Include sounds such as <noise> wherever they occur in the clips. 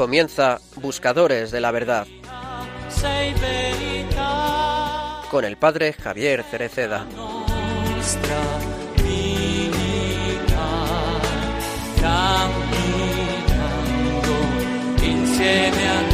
Comienza Buscadores de la Verdad con el Padre Javier Cereceda. insieme a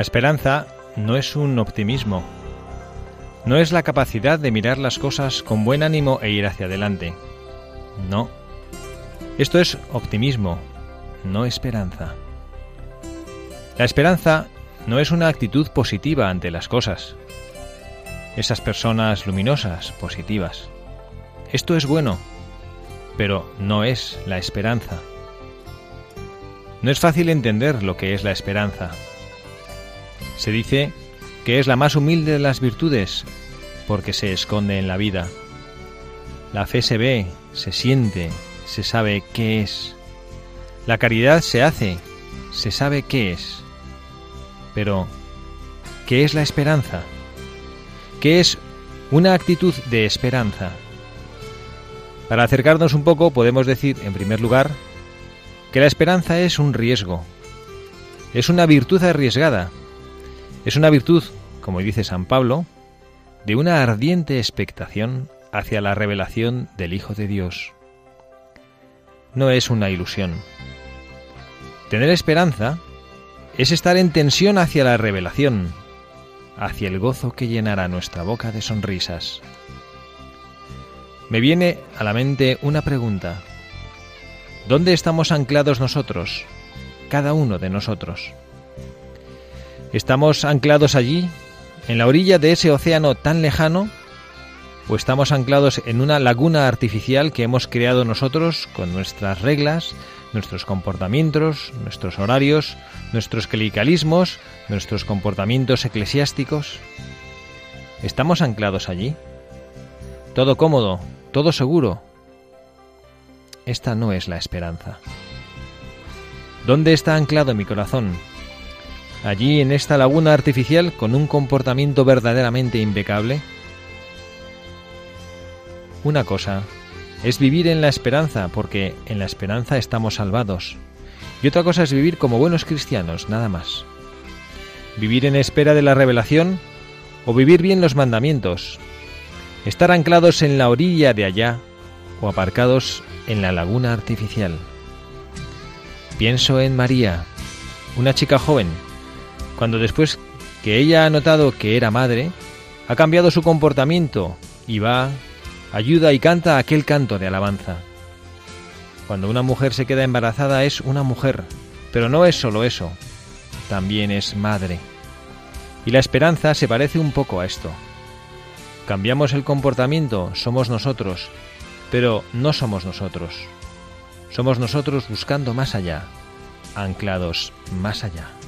La esperanza no es un optimismo, no es la capacidad de mirar las cosas con buen ánimo e ir hacia adelante. No. Esto es optimismo, no esperanza. La esperanza no es una actitud positiva ante las cosas. Esas personas luminosas, positivas. Esto es bueno, pero no es la esperanza. No es fácil entender lo que es la esperanza. Se dice que es la más humilde de las virtudes porque se esconde en la vida. La fe se ve, se siente, se sabe qué es. La caridad se hace, se sabe qué es. Pero, ¿qué es la esperanza? ¿Qué es una actitud de esperanza? Para acercarnos un poco podemos decir, en primer lugar, que la esperanza es un riesgo, es una virtud arriesgada, es una virtud, como dice San Pablo, de una ardiente expectación hacia la revelación del Hijo de Dios. No es una ilusión. Tener esperanza es estar en tensión hacia la revelación, hacia el gozo que llenará nuestra boca de sonrisas. Me viene a la mente una pregunta. ¿Dónde estamos anclados nosotros, cada uno de nosotros? ¿Estamos anclados allí, en la orilla de ese océano tan lejano? ¿O estamos anclados en una laguna artificial que hemos creado nosotros con nuestras reglas, nuestros comportamientos, nuestros horarios, nuestros clericalismos, nuestros comportamientos eclesiásticos? ¿Estamos anclados allí? Todo cómodo, todo seguro. Esta no es la esperanza. ¿Dónde está anclado mi corazón? Allí en esta laguna artificial con un comportamiento verdaderamente impecable? Una cosa es vivir en la esperanza, porque en la esperanza estamos salvados. Y otra cosa es vivir como buenos cristianos, nada más. Vivir en espera de la revelación o vivir bien los mandamientos. Estar anclados en la orilla de allá o aparcados en la laguna artificial. Pienso en María, una chica joven cuando después que ella ha notado que era madre, ha cambiado su comportamiento y va, ayuda y canta aquel canto de alabanza. Cuando una mujer se queda embarazada es una mujer, pero no es solo eso, también es madre. Y la esperanza se parece un poco a esto. Cambiamos el comportamiento, somos nosotros, pero no somos nosotros. Somos nosotros buscando más allá, anclados más allá.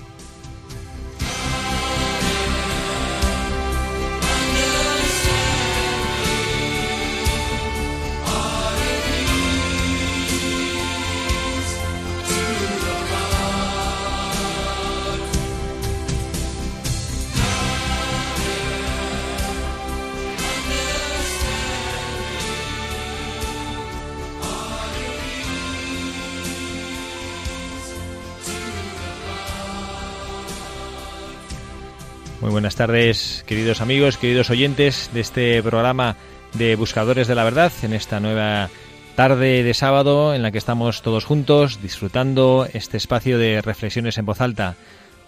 Muy buenas tardes, queridos amigos, queridos oyentes de este programa de Buscadores de la Verdad, en esta nueva tarde de sábado en la que estamos todos juntos disfrutando este espacio de reflexiones en voz alta.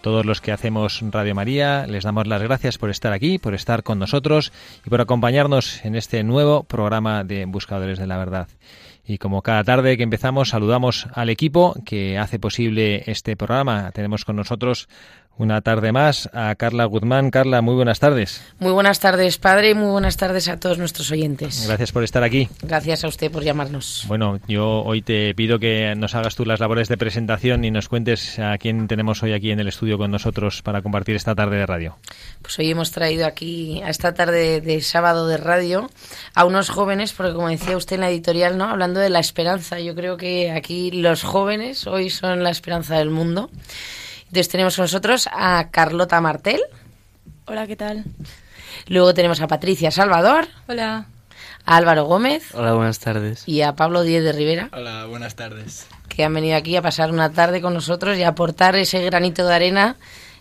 Todos los que hacemos Radio María les damos las gracias por estar aquí, por estar con nosotros y por acompañarnos en este nuevo programa de Buscadores de la Verdad. Y como cada tarde que empezamos, saludamos al equipo que hace posible este programa. Tenemos con nosotros una tarde más a Carla Guzmán. Carla, muy buenas tardes. Muy buenas tardes, padre, y muy buenas tardes a todos nuestros oyentes. Gracias por estar aquí. Gracias a usted por llamarnos. Bueno, yo hoy te pido que nos hagas tú las labores de presentación y nos cuentes a quién tenemos hoy aquí en el estudio con nosotros para compartir esta tarde de radio. Pues hoy hemos traído aquí a esta tarde de sábado de radio a unos jóvenes, porque como decía usted en la editorial, ¿no? Hablando de la esperanza, yo creo que aquí los jóvenes hoy son la esperanza del mundo. Entonces tenemos con nosotros a Carlota Martel. Hola, ¿qué tal? Luego tenemos a Patricia Salvador. Hola. A Álvaro Gómez. Hola, buenas tardes. Y a Pablo Díez de Rivera. Hola, buenas tardes. Que han venido aquí a pasar una tarde con nosotros y a aportar ese granito de arena,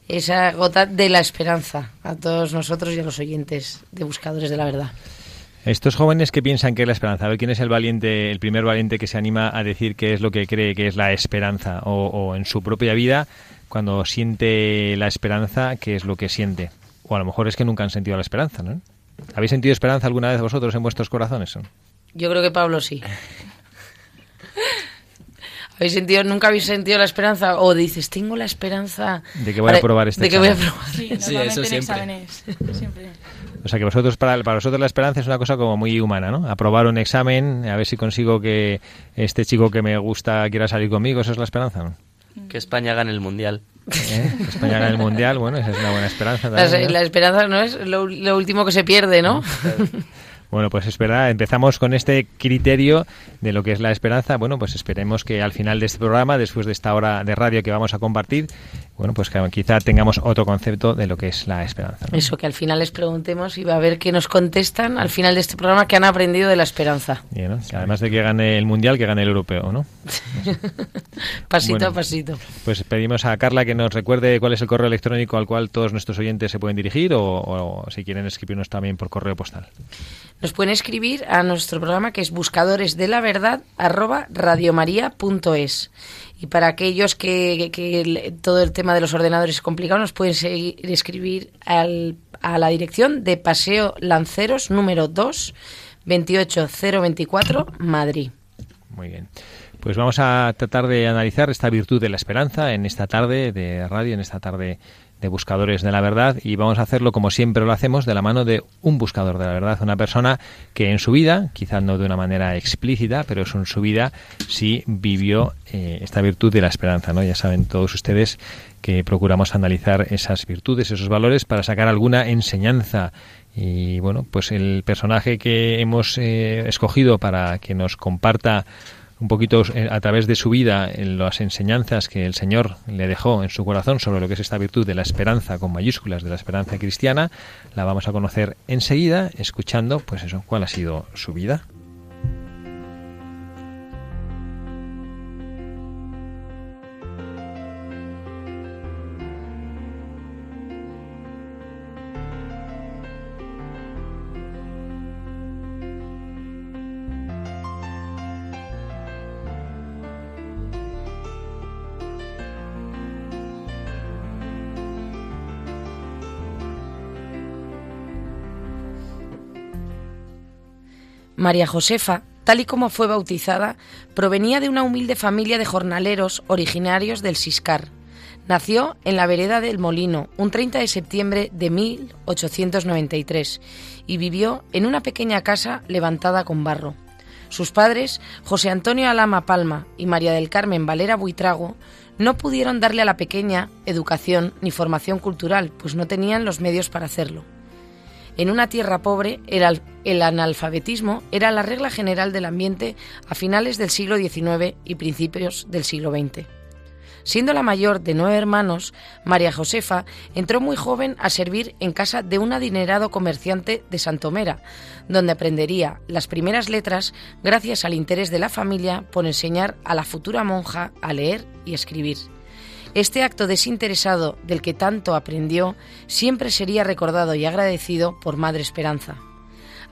esa gota de la esperanza a todos nosotros y a los oyentes de Buscadores de la Verdad. Estos jóvenes que piensan que es la esperanza, a ver quién es el valiente, el primer valiente que se anima a decir qué es lo que cree que es la esperanza o, o en su propia vida cuando siente la esperanza, qué es lo que siente. O a lo mejor es que nunca han sentido la esperanza, ¿no? ¿Habéis sentido esperanza alguna vez vosotros en vuestros corazones? Yo creo que Pablo sí. ¿Habéis sentido, nunca habéis sentido la esperanza? O dices, tengo la esperanza... De que voy a probar este De que voy a probar. Sí, Sí, normalmente eso siempre. exámenes. <laughs> Siempre. O sea que vosotros para, para vosotros la esperanza es una cosa como muy humana, ¿no? Aprobar un examen, a ver si consigo que este chico que me gusta quiera salir conmigo, eso es la esperanza, ¿no? Que España gane el mundial. ¿Eh? Que España gane el mundial, bueno, esa es una buena esperanza. La, también, ¿no? la esperanza no es lo, lo último que se pierde, ¿no? <laughs> Bueno, pues es verdad, empezamos con este criterio de lo que es la esperanza. Bueno, pues esperemos que al final de este programa, después de esta hora de radio que vamos a compartir, bueno, pues que quizá tengamos otro concepto de lo que es la esperanza. ¿no? Eso, que al final les preguntemos y va a ver qué nos contestan al final de este programa que han aprendido de la esperanza. Además de que gane el mundial, que gane el europeo, ¿no? <laughs> Pasito Bueno. a pasito. Pues pedimos a Carla que nos recuerde cuál es el correo electrónico al cual todos nuestros oyentes se pueden dirigir o, o si quieren escribirnos también por correo postal. Nos pueden escribir a nuestro programa que es buscadores de la verdad arroba radiomaria.es. Y para aquellos que, todo el tema de los ordenadores es complicado, nos pueden seguir, escribir al- a la dirección de Paseo Lanceros número 2, 28024, Madrid. Muy bien. Pues vamos a tratar de analizar esta virtud de la esperanza en esta tarde de radio, en esta tarde de buscadores de la verdad y vamos a hacerlo como siempre lo hacemos de la mano de un buscador de la verdad, una persona que en su vida, quizás no de una manera explícita, pero eso en su vida sí vivió eh, esta virtud de la esperanza, ¿no? Ya saben todos ustedes que procuramos analizar esas virtudes, esos valores para sacar alguna enseñanza y bueno, pues el personaje que hemos eh, escogido para que nos comparta un poquito eh, a través de su vida en las enseñanzas que el Señor le dejó en su corazón sobre lo que es esta virtud de la esperanza con mayúsculas de la esperanza cristiana, la vamos a conocer enseguida escuchando pues eso, cuál ha sido su vida. María Josefa, tal y como fue bautizada, provenía de una humilde familia de jornaleros originarios del Siscar. Nació en la vereda del Molino un 30 de septiembre de 1893 y vivió en una pequeña casa levantada con barro. Sus padres, José Antonio Alama Palma y María del Carmen Valera Buitrago, no pudieron darle a la pequeña educación ni formación cultural, pues no tenían los medios para hacerlo. En una tierra pobre, el, el analfabetismo era la regla general del ambiente a finales del siglo XIX y principios del siglo XX. Siendo la mayor de nueve hermanos, María Josefa entró muy joven a servir en casa de un adinerado comerciante de Santomera, donde aprendería las primeras letras gracias al interés de la familia por enseñar a la futura monja a leer y escribir. Este acto desinteresado del que tanto aprendió siempre sería recordado y agradecido por Madre Esperanza.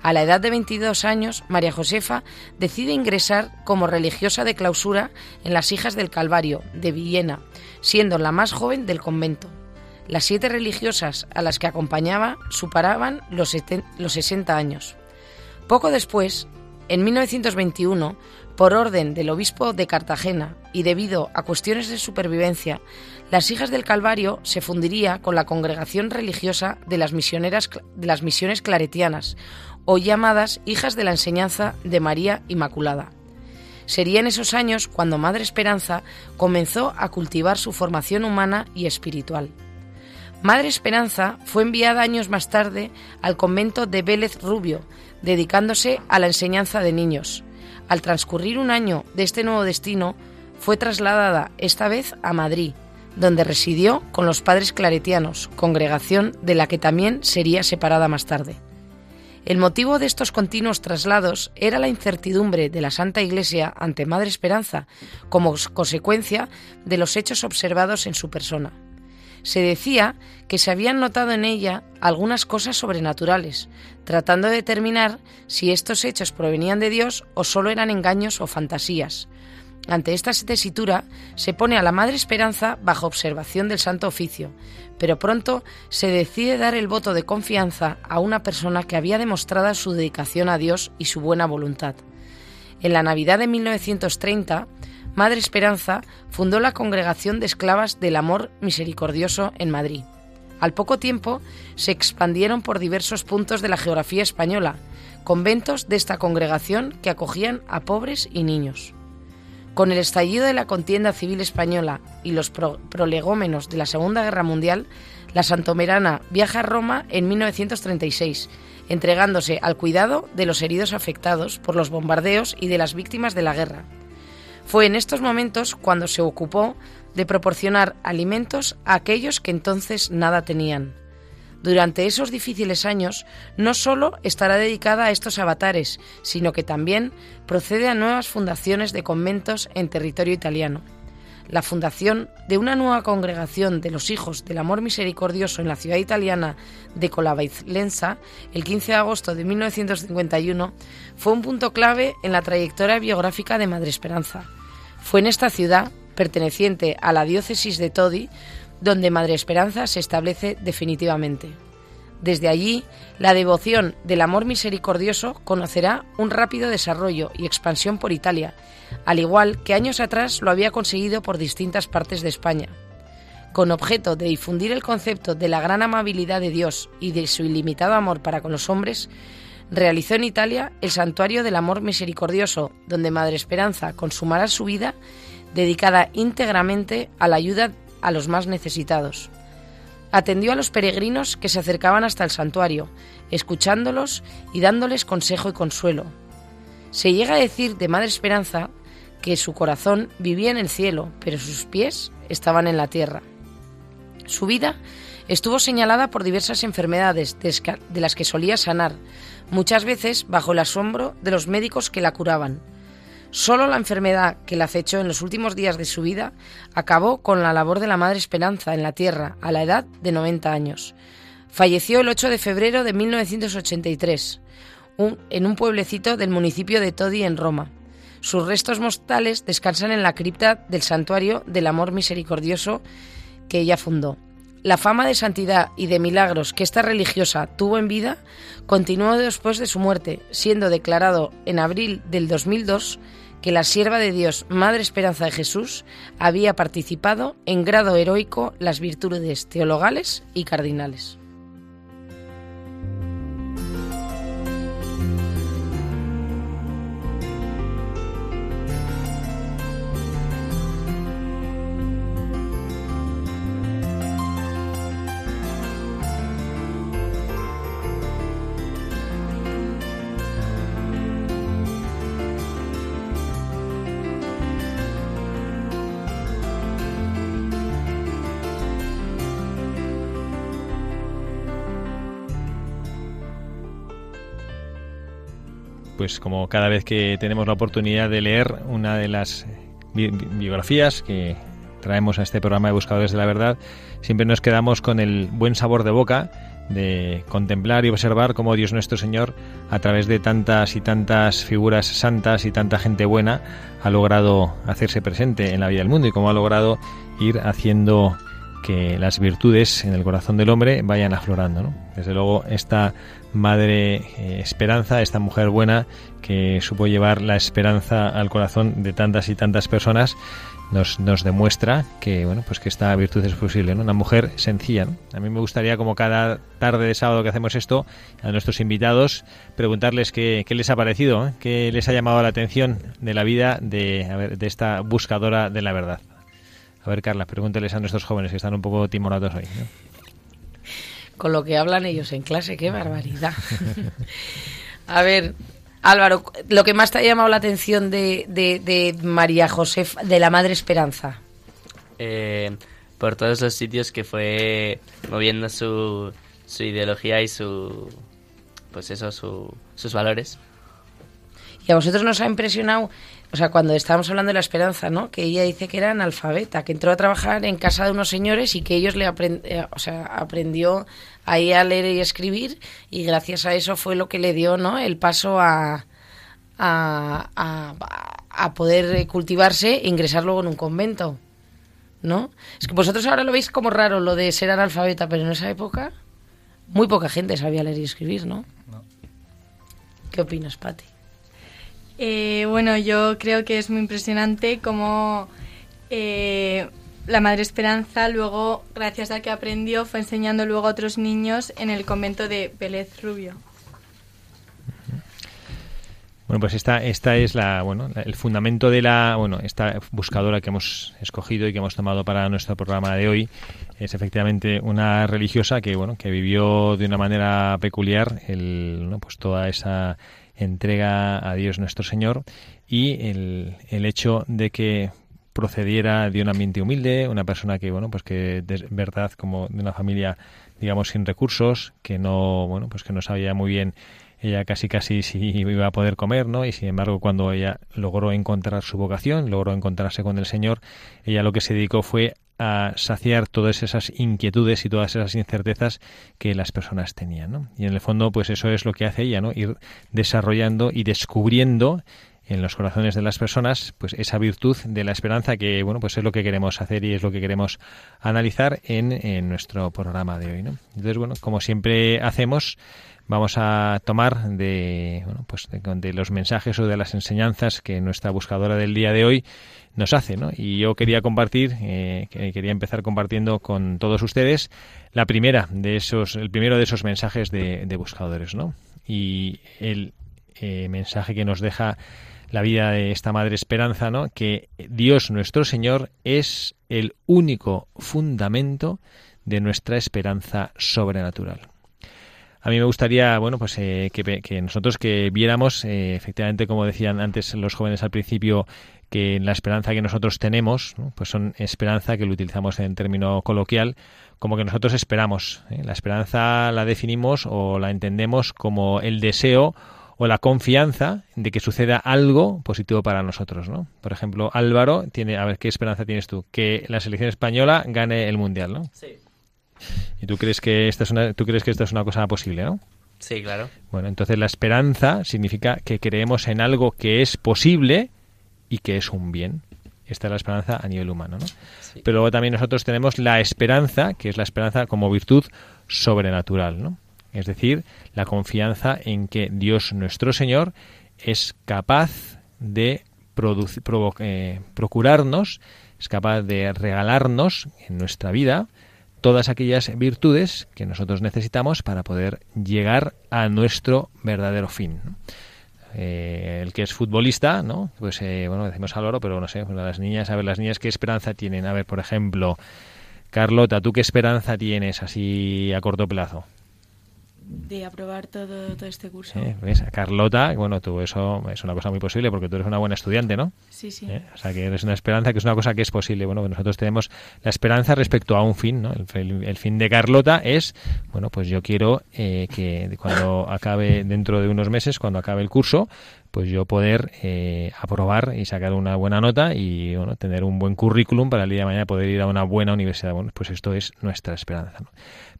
A la edad de 22 años, María Josefa decide ingresar como religiosa de clausura en las Hijas del Calvario de Villena, siendo la más joven del convento. Las siete religiosas a las que acompañaba superaban los, seten- los 60 años. Poco después, en 1921, por orden del obispo de Cartagena y debido a cuestiones de supervivencia, las Hijas del Calvario se fundiría con la congregación religiosa de las, misioneras, de las misiones claretianas, o llamadas Hijas de la Enseñanza de María Inmaculada. Sería en esos años cuando Madre Esperanza comenzó a cultivar su formación humana y espiritual. Madre Esperanza fue enviada años más tarde al convento de Vélez Rubio, dedicándose a la enseñanza de niños. Al transcurrir un año de este nuevo destino, fue trasladada esta vez a Madrid, donde residió con los padres claretianos, congregación de la que también sería separada más tarde. El motivo de estos continuos traslados era la incertidumbre de la Santa Iglesia ante Madre Esperanza, como consecuencia de los hechos observados en su persona. Se decía que se habían notado en ella algunas cosas sobrenaturales, tratando de determinar si estos hechos provenían de Dios o solo eran engaños o fantasías, ante esta tesitura se pone a la Madre Esperanza bajo observación del Santo Oficio, pero pronto se decide dar el voto de confianza a una persona que había demostrado su dedicación a Dios y su buena voluntad. En la Navidad de 1930, Madre Esperanza fundó la Congregación de Esclavas del Amor Misericordioso en Madrid. Al poco tiempo se expandieron por diversos puntos de la geografía española, conventos de esta congregación que acogían a pobres y niños. Con el estallido de la contienda civil española y los prolegómenos de la Segunda Guerra Mundial, la Santomerana viaja a Roma en 1936, entregándose al cuidado de los heridos afectados por los bombardeos y de las víctimas de la guerra. Fue en estos momentos cuando se ocupó de proporcionar alimentos a aquellos que entonces nada tenían. Durante esos difíciles años, no solo estará dedicada a estos avatares, sino que también procede a nuevas fundaciones de conventos en territorio italiano. La fundación de una nueva congregación de los Hijos del Amor Misericordioso en la ciudad italiana de Colavailenza, el 15 de agosto de 1951, fue un punto clave en la trayectoria biográfica de Madre Esperanza. Fue en esta ciudad, perteneciente a la diócesis de Todi, donde Madre Esperanza se establece definitivamente. Desde allí, la devoción del amor misericordioso conocerá un rápido desarrollo y expansión por Italia, al igual que años atrás lo había conseguido por distintas partes de España. Con objeto de difundir el concepto de la gran amabilidad de Dios y de su ilimitado amor para con los hombres, realizó en Italia el Santuario del Amor Misericordioso, donde Madre Esperanza consumará su vida dedicada íntegramente a la ayuda a los más necesitados. Atendió a los peregrinos que se acercaban hasta el santuario, escuchándolos y dándoles consejo y consuelo. Se llega a decir de Madre Esperanza que su corazón vivía en el cielo, pero sus pies estaban en la tierra. Su vida estuvo señalada por diversas enfermedades de las que solía sanar, muchas veces bajo el asombro de los médicos que la curaban. Solo la enfermedad que la acechó en los últimos días de su vida acabó con la labor de la Madre Esperanza en la tierra a la edad de 90 años. Falleció el 8 de febrero de 1983 en un pueblecito del municipio de Todi en Roma. Sus restos mortales descansan en la cripta del santuario del amor misericordioso que ella fundó. La fama de santidad y de milagros que esta religiosa tuvo en vida continuó después de su muerte, siendo declarado en abril del 2002 que la sierva de Dios, Madre Esperanza de Jesús, había participado en grado heroico las virtudes teologales y cardinales. Pues como cada vez que tenemos la oportunidad de leer una de las biografías que traemos a este programa de Buscadores de la Verdad, siempre nos quedamos con el buen sabor de boca de contemplar y observar cómo Dios nuestro Señor, a través de tantas y tantas figuras santas y tanta gente buena, ha logrado hacerse presente en la vida del mundo y cómo ha logrado ir haciendo que las virtudes en el corazón del hombre vayan aflorando. Desde luego, esta madre eh, esperanza, esta mujer buena que supo llevar la esperanza al corazón de tantas y tantas personas, nos, nos demuestra que bueno pues que esta virtud es posible, ¿no? Una mujer sencilla, A mí me gustaría, como cada tarde de sábado que hacemos esto, a nuestros invitados, preguntarles qué, qué les ha parecido, ¿eh? qué les ha llamado la atención de la vida de, de esta buscadora de la verdad. A ver, Carla, pregúnteles a nuestros jóvenes que están un poco timorados hoy. Con lo que hablan ellos en clase, qué barbaridad. a ver, Álvaro, lo que más te ha llamado la atención de, de, María José, de la Madre Esperanza. Eh, por todos los sitios que fue moviendo su, su ideología y su, pues eso, su, sus valores. ¿Y a vosotros nos ha impresionado o sea, cuando estábamos hablando de la esperanza, ¿no? Que ella dice que era analfabeta, que entró a trabajar en casa de unos señores y que ellos le eh, o sea, aprendió ahí a leer y escribir y gracias a eso fue lo que le dio, ¿no? El paso a, a, a, poder cultivarse e ingresar luego en un convento, ¿no? Es que vosotros ahora lo veis como raro lo de ser analfabeta, pero en esa época muy poca gente sabía leer y escribir, ¿no? no. ¿Qué opinas, Pati? Eh, bueno, yo creo que es muy impresionante cómo eh, la Madre Esperanza luego, gracias a que aprendió, fue enseñando luego a otros niños en el convento de Vélez Rubio. Bueno, pues esta, esta es la, bueno, el fundamento de la, bueno, esta buscadora que hemos escogido y que hemos tomado para nuestro programa de hoy es efectivamente una religiosa que, bueno, que vivió de una manera peculiar el, ¿no? pues toda esa entrega a Dios nuestro Señor y el, el hecho de que procediera de un ambiente humilde, una persona que, bueno, pues que de verdad como de una familia, digamos, sin recursos, que no, bueno, pues que no sabía muy bien ella casi casi si iba a poder comer, ¿no? Y sin embargo, cuando ella logró encontrar su vocación, logró encontrarse con el Señor, ella lo que se dedicó fue a saciar todas esas inquietudes y todas esas incertezas que las personas tenían, ¿no? Y en el fondo, pues eso es lo que hace ella, ¿no? Ir desarrollando y descubriendo en los corazones de las personas, pues esa virtud de la esperanza que, bueno, pues es lo que queremos hacer y es lo que queremos analizar en, nuestro programa de hoy. Entonces, bueno, como siempre hacemos, vamos a tomar de, bueno, pues de, los mensajes o de las enseñanzas que nuestra buscadora del día de hoy nos hace, ¿no? Y yo quería compartir, eh, quería empezar compartiendo con todos ustedes la primera de esos, el primero de esos mensajes de, buscadores, ¿no? Y el eh, mensaje que nos deja la vida de esta Madre Esperanza, ¿no? Que Dios nuestro Señor es el único fundamento de nuestra esperanza sobrenatural. A mí me gustaría, bueno, pues eh, que, nosotros que viéramos, efectivamente, como decían antes los jóvenes al principio, que la esperanza que nosotros tenemos, pues son esperanza que lo utilizamos en término coloquial, como que nosotros esperamos. ¿eh? La esperanza la definimos o la entendemos como el deseo o la confianza de que suceda algo positivo para nosotros, ¿no? Por ejemplo, Álvaro tiene, a ver, ¿qué esperanza tienes tú? Que la selección española gane el mundial, ¿no? Sí. ¿Y tú crees que esta es una, tú crees que esta es una cosa posible, no? Sí, claro. Bueno, entonces la esperanza significa que creemos en algo que es posible y que es un bien. Esta es la esperanza a nivel humano, ¿no? Pero luego también nosotros tenemos la esperanza, que es la esperanza como virtud sobrenatural, ¿no? Es decir, la confianza en que Dios nuestro Señor es capaz de eh, procurarnos, es capaz de regalarnos en nuestra vida todas aquellas virtudes que nosotros necesitamos para poder llegar a nuestro verdadero fin. Eh, el que es futbolista, ¿no? Pues eh, bueno, decimos Álvaro, pero no sé, las niñas, a ver, las niñas qué esperanza tienen. A ver, por ejemplo, Carlota, ¿tú qué esperanza tienes así a corto plazo? De aprobar todo, todo este curso. ¿ves? Carlota, bueno, tú eso es una cosa muy posible porque tú eres una buena estudiante, ¿no? Sí, sí. ¿Eh? O sea, que eres una esperanza, que es una cosa que es posible. Bueno, nosotros tenemos la esperanza respecto a un fin, ¿no? El, fin de Carlota es, bueno, pues yo quiero eh, que cuando acabe, dentro de unos meses, cuando acabe el curso, pues yo poder eh, aprobar y sacar una buena nota y bueno, tener un buen currículum para el día de mañana poder ir a una buena universidad. Bueno, pues esto es nuestra esperanza. ¿no?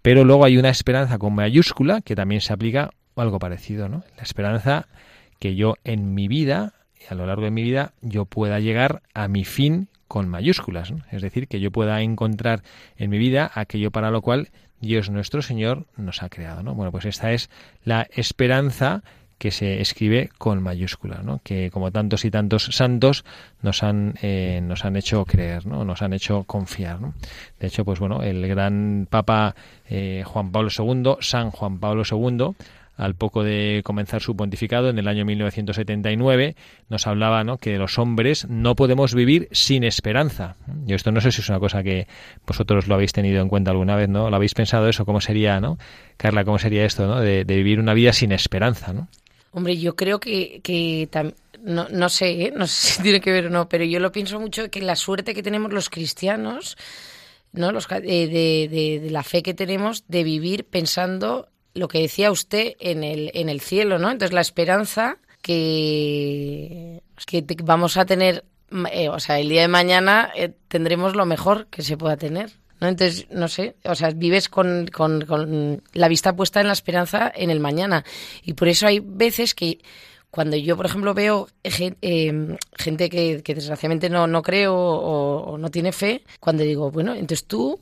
Pero luego hay una esperanza con mayúscula que también se aplica algo parecido, ¿no? La esperanza que yo en mi vida, a lo largo de mi vida, yo pueda llegar a mi fin con mayúsculas, es decir, que yo pueda encontrar en mi vida aquello para lo cual Dios nuestro Señor nos ha creado. ¿no? Bueno, pues esta es la esperanza que se escribe con mayúscula, ¿no? que como tantos y tantos santos nos han, eh, nos han hecho creer, ¿no? nos han hecho confiar. De hecho, pues bueno, el gran Papa eh, Juan Pablo II, San Juan Pablo II, al poco de comenzar su pontificado en el año 1979, nos hablaba ¿no? que los hombres no podemos vivir sin esperanza. Y esto no sé si es una cosa que vosotros lo habéis tenido en cuenta alguna vez, ¿no? ¿Lo habéis pensado eso? ¿Cómo sería, no? Carla, ¿cómo sería esto, ¿no? De, de vivir una vida sin esperanza, ¿no? Hombre, yo creo que, que no, no sé, ¿eh? no sé <laughs> si tiene que ver o no, pero yo lo pienso mucho que la suerte que tenemos los cristianos, ¿no? Los, de, de, de, la fe que tenemos de vivir pensando lo que decía usted en el, en el cielo, ¿no? Entonces la esperanza que, que vamos a tener, eh, o sea, el día de mañana eh, tendremos lo mejor que se pueda tener. ¿No? Entonces, no sé, o sea, vives con, con, con, la vista puesta en la esperanza en el mañana. Y por eso hay veces que cuando yo, por ejemplo, veo eh, gente que, que, desgraciadamente no, no creo o, o, no tiene fe, cuando digo, bueno, entonces tú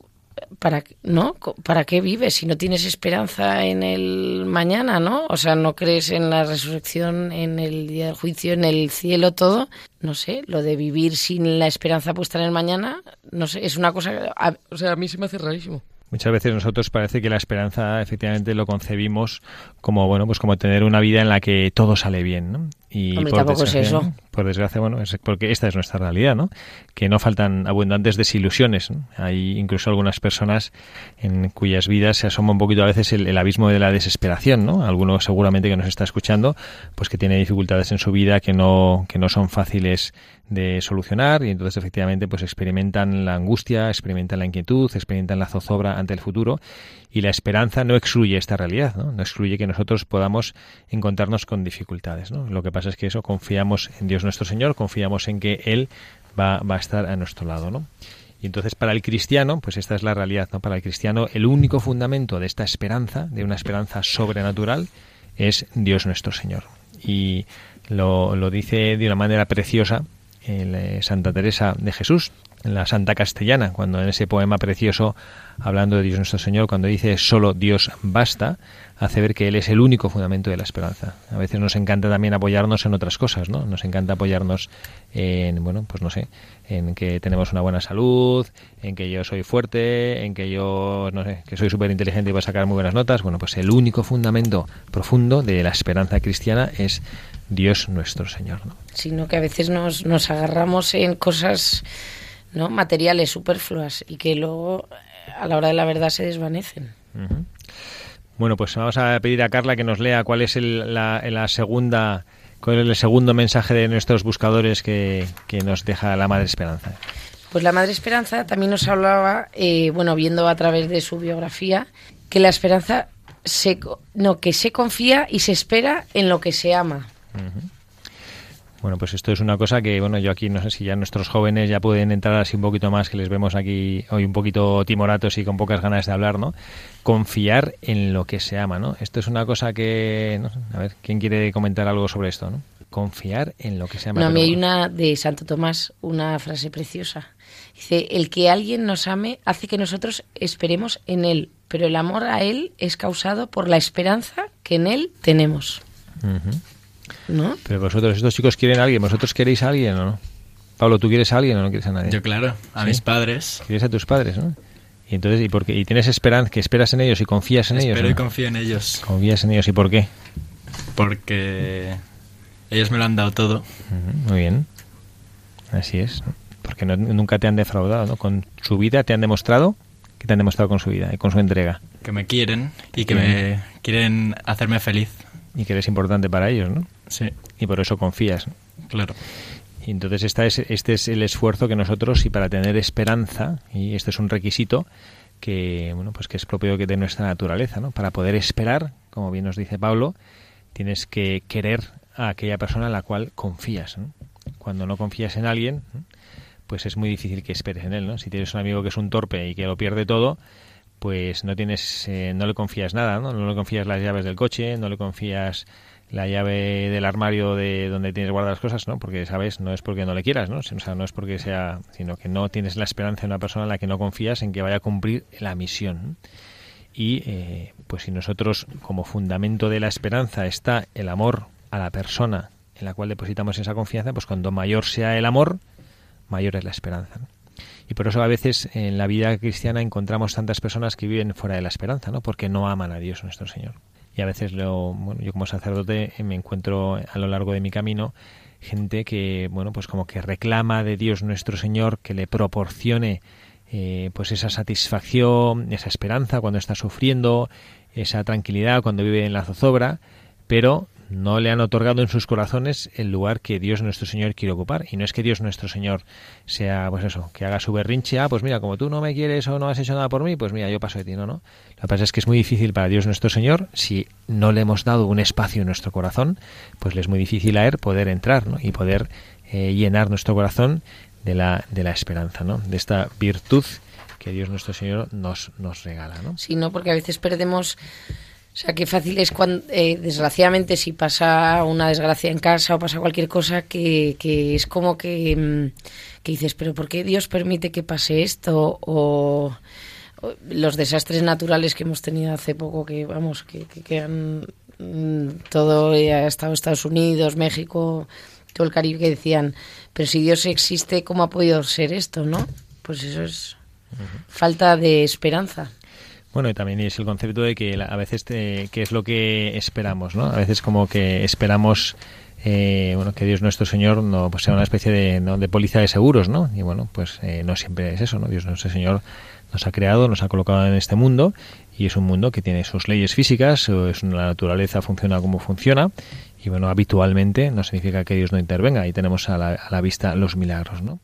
¿para, ¿no? ¿para qué vives si no tienes esperanza en el mañana, ¿no? O sea, no crees en la resurrección, en el día del juicio, en el cielo, todo. No sé, lo de vivir sin la esperanza puesta en el mañana, no sé, es una cosa, o sea, a mí se me hace rarísimo. Muchas veces nosotros parece que la esperanza efectivamente lo concebimos como bueno pues como tener una vida en la que todo sale bien, ¿no? Y por tampoco es eso. Por desgracia, bueno, es porque esta es nuestra realidad, ¿no? Que no faltan abundantes desilusiones. ¿no? Hay incluso algunas personas en cuyas vidas se asoma un poquito a veces el, el, abismo de la desesperación, ¿no? Alguno seguramente que nos está escuchando, pues que tiene dificultades en su vida que no que no son fáciles de solucionar y entonces efectivamente pues experimentan la angustia, experimentan la inquietud, experimentan la zozobra ante el futuro y la esperanza no excluye esta realidad, ¿no? no excluye que nosotros podamos encontrarnos con dificultades. ¿no? Lo que pasa es que eso confiamos en Dios nuestro Señor, confiamos en que Él va, a estar a nuestro lado. ¿no? Y entonces para el cristiano, pues esta es la realidad, ¿no? Para el cristiano el único fundamento de esta esperanza, de una esperanza sobrenatural, es Dios nuestro Señor. Y lo, lo dice de una manera preciosa eh, Santa Teresa de Jesús, en la Santa Castellana, cuando en ese poema precioso, hablando de Dios nuestro Señor, cuando dice solo Dios basta, hace ver que Él es el único fundamento de la esperanza. A veces nos encanta también apoyarnos en otras cosas, ¿no? Nos encanta apoyarnos en, bueno, pues no sé, en que tenemos una buena salud, en que yo soy fuerte, en que yo, no sé, que soy súper inteligente y voy a sacar muy buenas notas. Bueno, pues el único fundamento profundo de la esperanza cristiana es Dios nuestro Señor, ¿no? Sino que a veces nos, nos agarramos en cosas ¿no? materiales superfluas y que luego a la hora de la verdad se desvanecen. Uh -huh. Bueno, pues vamos a pedir a Carla que nos lea cuál es el, la, la, segunda, cuál es el segundo mensaje de nuestros buscadores que, que, nos deja la Madre Esperanza. Pues la Madre Esperanza también nos hablaba, eh, bueno, viendo a través de su biografía, que la esperanza se, no, que se confía y se espera en lo que se ama. Uh -huh. Bueno, pues esto es una cosa que, bueno, yo aquí no sé si ya nuestros jóvenes ya pueden entrar así un poquito más, que les vemos aquí hoy un poquito timoratos y con pocas ganas de hablar, ¿no? Confiar en lo que se ama, ¿no? Esto es una cosa que, no sé, a ver, ¿quién quiere comentar algo sobre esto, no? Confiar en lo que se ama. No, a mí hay una de Santo Tomás, una frase preciosa. Dice, el que alguien nos ame hace que nosotros esperemos en él, pero el amor a él es causado por la esperanza que en él tenemos. Uh -huh. ¿No? Pero vosotros, estos chicos quieren a alguien, ¿vosotros queréis a alguien o no? Pablo, ¿tú quieres a alguien o no quieres a nadie? Yo, claro, a ¿Sí? mis padres. ¿Quieres a tus padres, no? Y entonces, ¿y por qué? ¿Y tienes esperanza, que esperas en ellos y confías en Espero ellos? Espero ¿no? y confío en ellos. ¿Confías en ellos y por qué? Porque ellos me lo han dado todo. Uh -huh, muy bien. Así es. Porque no, nunca te han defraudado, ¿no? Con su vida te han demostrado que te han demostrado con su vida y con su entrega. Que me quieren y que me quieren hacerme feliz. Y que eres importante para ellos, ¿no? Sí. Y por eso confías. Claro. Y entonces esta es, este es el esfuerzo que nosotros, y para tener esperanza, y esto es un requisito que, bueno, pues que es propio de nuestra naturaleza, ¿no? Para poder esperar, como bien nos dice Pablo, tienes que querer a aquella persona en la cual confías. ¿no? Cuando no confías en alguien, pues es muy difícil que esperes en él, ¿no? Si tienes un amigo que es un torpe y que lo pierde todo, pues no tienes, eh, no le confías nada, ¿no? No le confías las llaves del coche, no le confías la llave del armario de donde tienes guardadas las cosas, ¿no? Porque, ¿sabes? No es porque no le quieras, ¿no? O sea, no es porque sea... sino que no tienes la esperanza en una persona en la que no confías en que vaya a cumplir la misión. Y, eh, pues si nosotros, como fundamento de la esperanza, está el amor a la persona en la cual depositamos esa confianza, pues cuando mayor sea el amor, mayor es la esperanza. Y por eso a veces en la vida cristiana encontramos tantas personas que viven fuera de la esperanza, ¿no? Porque no aman a Dios nuestro Señor y a veces lo, bueno, yo como sacerdote me encuentro a lo largo de mi camino gente que bueno pues como que reclama de Dios nuestro Señor que le proporcione eh, pues esa satisfacción esa esperanza cuando está sufriendo esa tranquilidad cuando vive en la zozobra pero no le han otorgado en sus corazones el lugar que Dios nuestro Señor quiere ocupar. Y no es que Dios nuestro Señor sea, pues eso, que haga su berrinche, ah, pues mira, como tú no me quieres o no has hecho nada por mí, pues mira, yo paso de ti, no, no. Lo que pasa es que es muy difícil para Dios nuestro Señor, si no le hemos dado un espacio en nuestro corazón, pues le es muy difícil a Él poder entrar, ¿no? Y poder eh, llenar nuestro corazón de la, de la esperanza, ¿no? De esta virtud que Dios nuestro Señor nos, nos regala, ¿no? Sí, ¿no? Porque a veces perdemos sea, qué fácil es cuando, eh, desgraciadamente, si pasa una desgracia en casa o pasa cualquier cosa, que, que es como que, mm, que, dices, pero ¿por qué Dios permite que pase esto? O, los desastres naturales que hemos tenido hace poco, que vamos, que, que, han mm, todo, ha estado Estados Unidos, México, todo el Caribe, que decían, pero si Dios existe, ¿cómo ha podido ser esto, no? Pues eso es falta de esperanza. Bueno, y también es el concepto de que a veces qué es lo que esperamos, ¿no? A veces como que esperamos eh, bueno, que Dios nuestro Señor no pues sea una especie de, ¿no? de póliza de seguros, ¿no? Y bueno, pues eh, no siempre es eso, ¿no? Dios nuestro Señor nos ha creado, nos ha colocado en este mundo y es un mundo que tiene sus leyes físicas, es una naturaleza funciona como funciona y bueno, habitualmente no significa que Dios no intervenga y tenemos a la, a la vista los milagros, ¿no?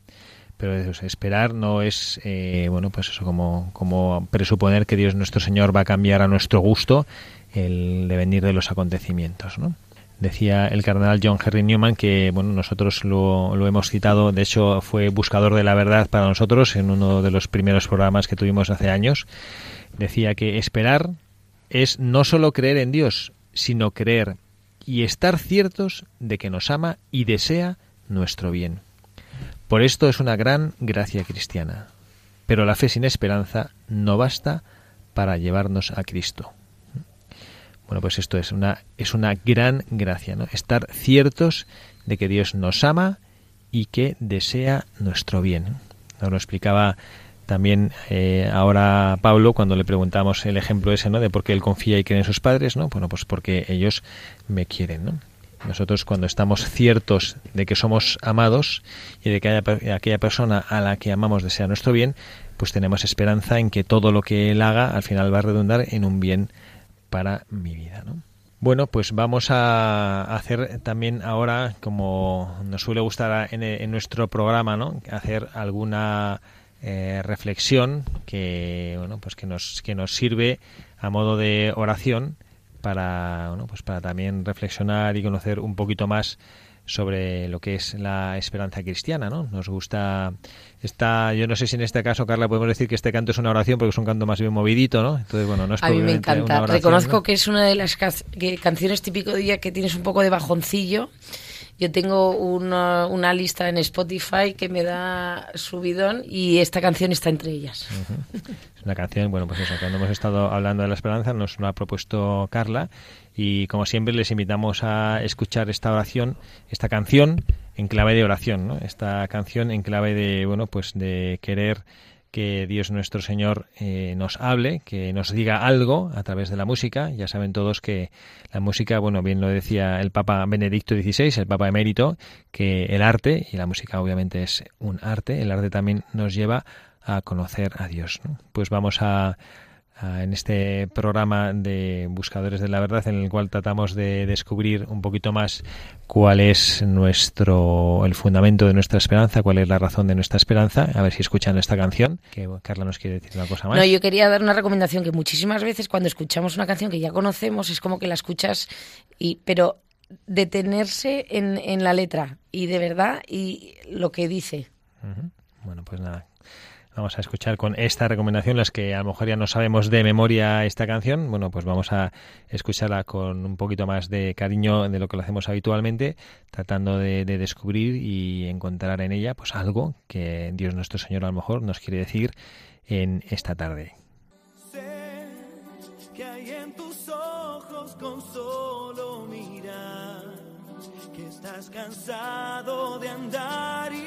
Pero esperar no es eh, bueno pues eso como, como presuponer que Dios nuestro Señor va a cambiar a nuestro gusto el devenir de los acontecimientos ¿no? decía el cardenal John Henry Newman que bueno nosotros lo, lo, hemos citado de hecho fue buscador de la verdad para nosotros en uno de los primeros programas que tuvimos hace años decía que esperar es no solo creer en Dios sino creer y estar ciertos de que nos ama y desea nuestro bien por esto es una gran gracia cristiana. Pero la fe sin esperanza no basta para llevarnos a Cristo. Bueno, pues esto es una, es una gran gracia, ¿no? Estar ciertos de que Dios nos ama y que desea nuestro bien. Nos lo explicaba también eh, ahora Pablo cuando le preguntamos el ejemplo ese, ¿no? De por qué él confía y cree en sus padres, ¿no? Bueno, pues porque ellos me quieren, ¿no? Nosotros cuando estamos ciertos de que somos amados y de que aquella persona a la que amamos desea nuestro bien, pues tenemos esperanza en que todo lo que él haga al final va a redundar en un bien para mi vida. ¿no? Bueno, pues vamos a hacer también ahora, como nos suele gustar en, nuestro programa, ¿no? hacer alguna eh, reflexión que bueno, pues que nos que nos sirve a modo de oración para, bueno, pues para también reflexionar y conocer un poquito más sobre lo que es la esperanza cristiana, ¿no? Nos gusta esta, yo no sé si en este caso, Carla, podemos decir que este canto es una oración porque es un canto más bien movidito, ¿no? Entonces, bueno, no es A mí me encanta. Reconozco que es una de las canciones típico de día que tienes un poco de bajoncillo yo tengo una, una, lista en Spotify que me da subidón y esta canción está entre ellas. Una canción, bueno, pues eso, cuando hemos estado hablando de la esperanza nos lo ha propuesto Carla y como siempre les invitamos a escuchar esta oración, esta canción en clave de oración. Esta canción en clave de, bueno, pues de querer que Dios nuestro Señor eh, nos hable, que nos diga algo a través de la música. Ya saben todos que la música, bueno, bien lo decía el Papa Benedicto XVI, el Papa emérito, que el arte, y la música obviamente es un arte, el arte también nos lleva a conocer a Dios. Pues vamos a en este programa de Buscadores de la Verdad en el cual tratamos de descubrir un poquito más cuál es nuestro el fundamento de nuestra esperanza, cuál es la razón de nuestra esperanza. A ver si escuchan esta canción, que Carla nos quiere decir una cosa más. No, yo quería dar una recomendación que muchísimas veces cuando escuchamos una canción que ya conocemos es como que la escuchas y pero detenerse en, en la letra y de verdad y lo que dice. Bueno, pues nada, Vamos a escuchar con esta recomendación, las que a lo mejor ya no sabemos de memoria esta canción, bueno, pues vamos a escucharla con un poquito más de cariño de lo que lo hacemos habitualmente, tratando de, descubrir y encontrar en ella pues algo que Dios nuestro Señor a lo mejor nos quiere decir en esta tarde. Sé que hay en tus ojos con solo mirar, que estás cansado de andar y de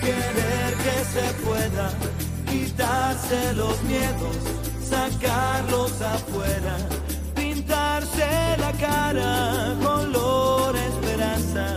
querer que se pueda quitarse los miedos, sacarlos afuera, pintarse la cara, color esperanza,